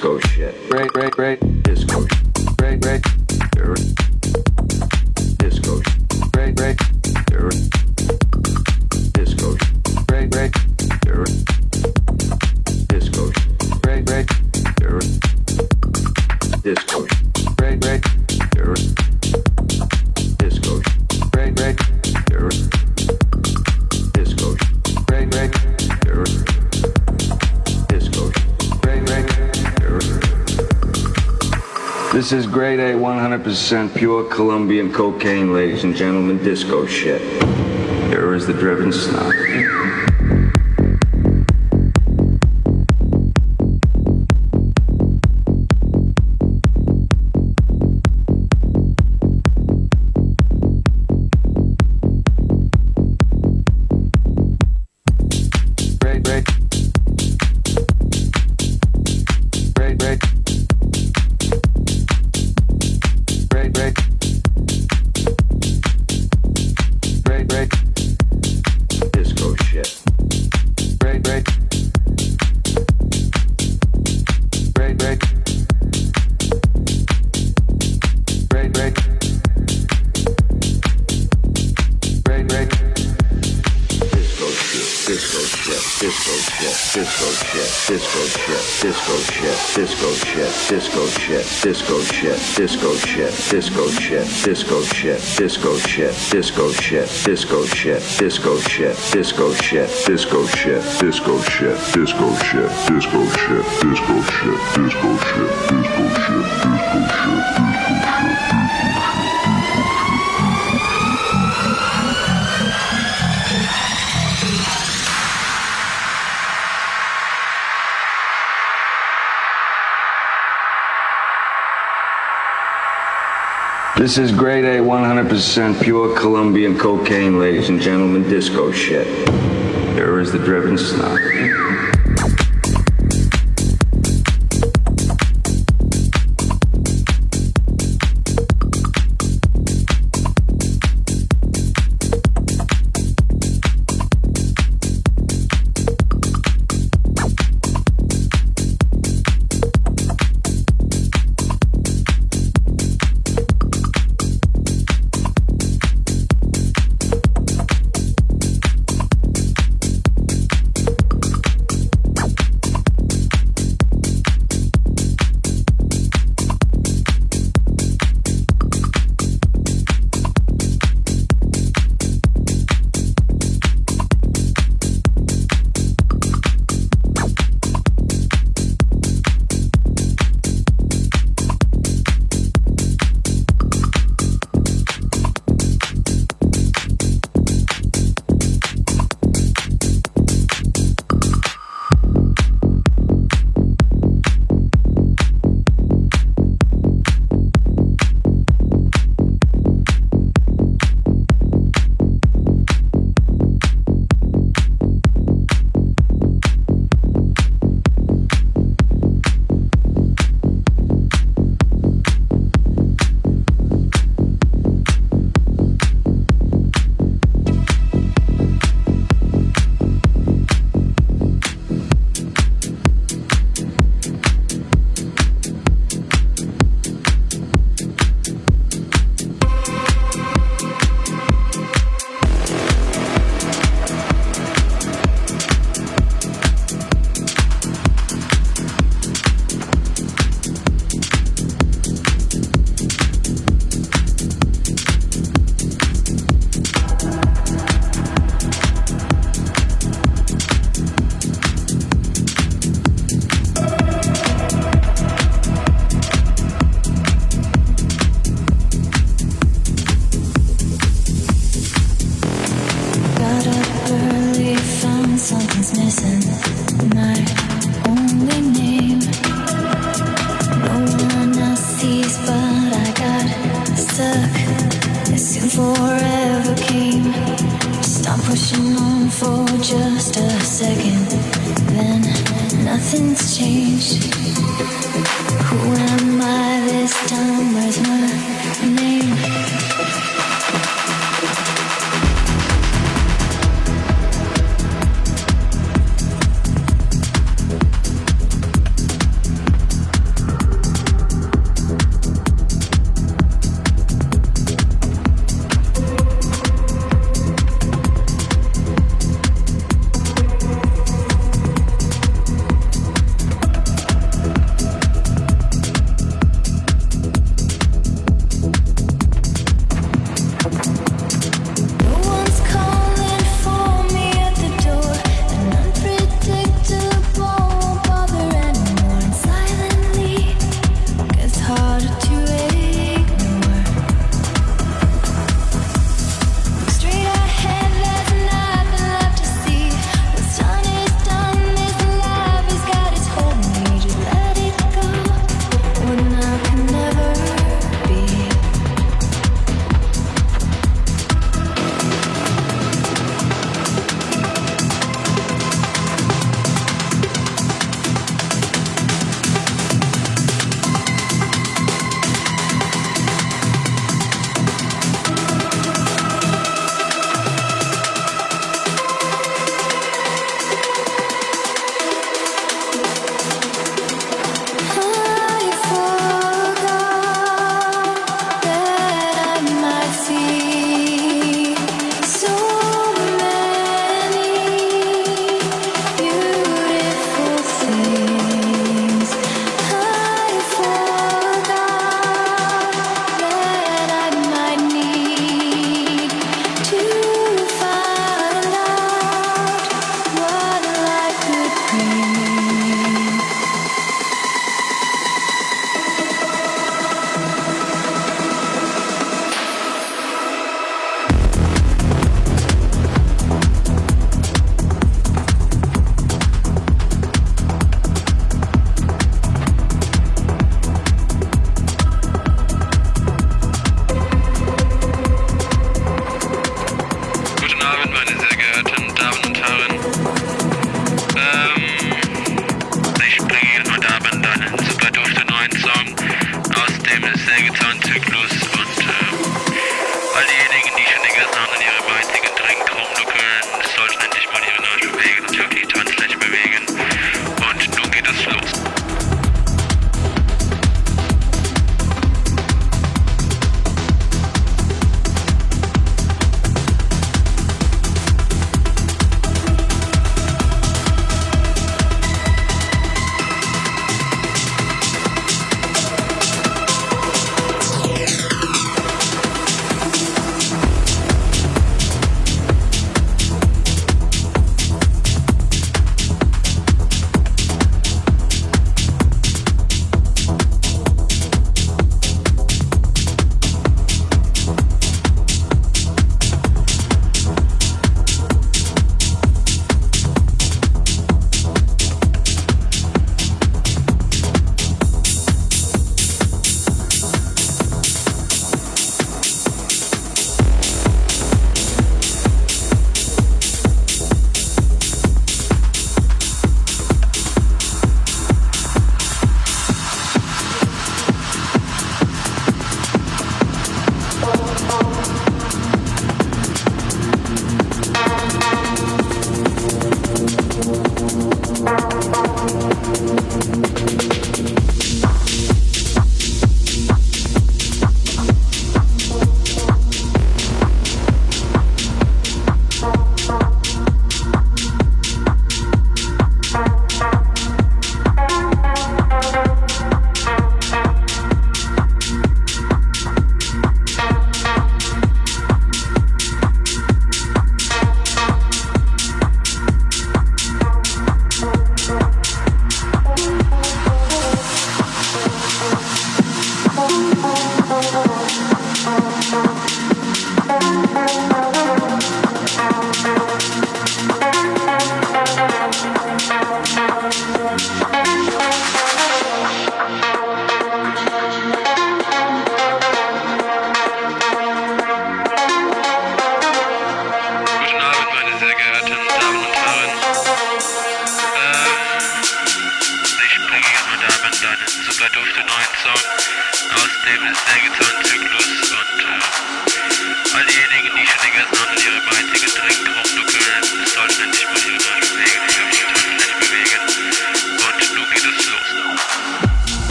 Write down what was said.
Go shit. 100% pure Colombian cocaine, ladies and gentlemen, disco shit. Here is the driven snob. Disco shit, disco shit, disco shit, disco shit, disco shit, disco shit, disco shit, disco shit, disco shit, disco shit, disco shit, disco shit, disco shit, disco shit. This is grade A, 100% pure Colombian cocaine, ladies and gentlemen, disco shit. Here is the driven snob. for just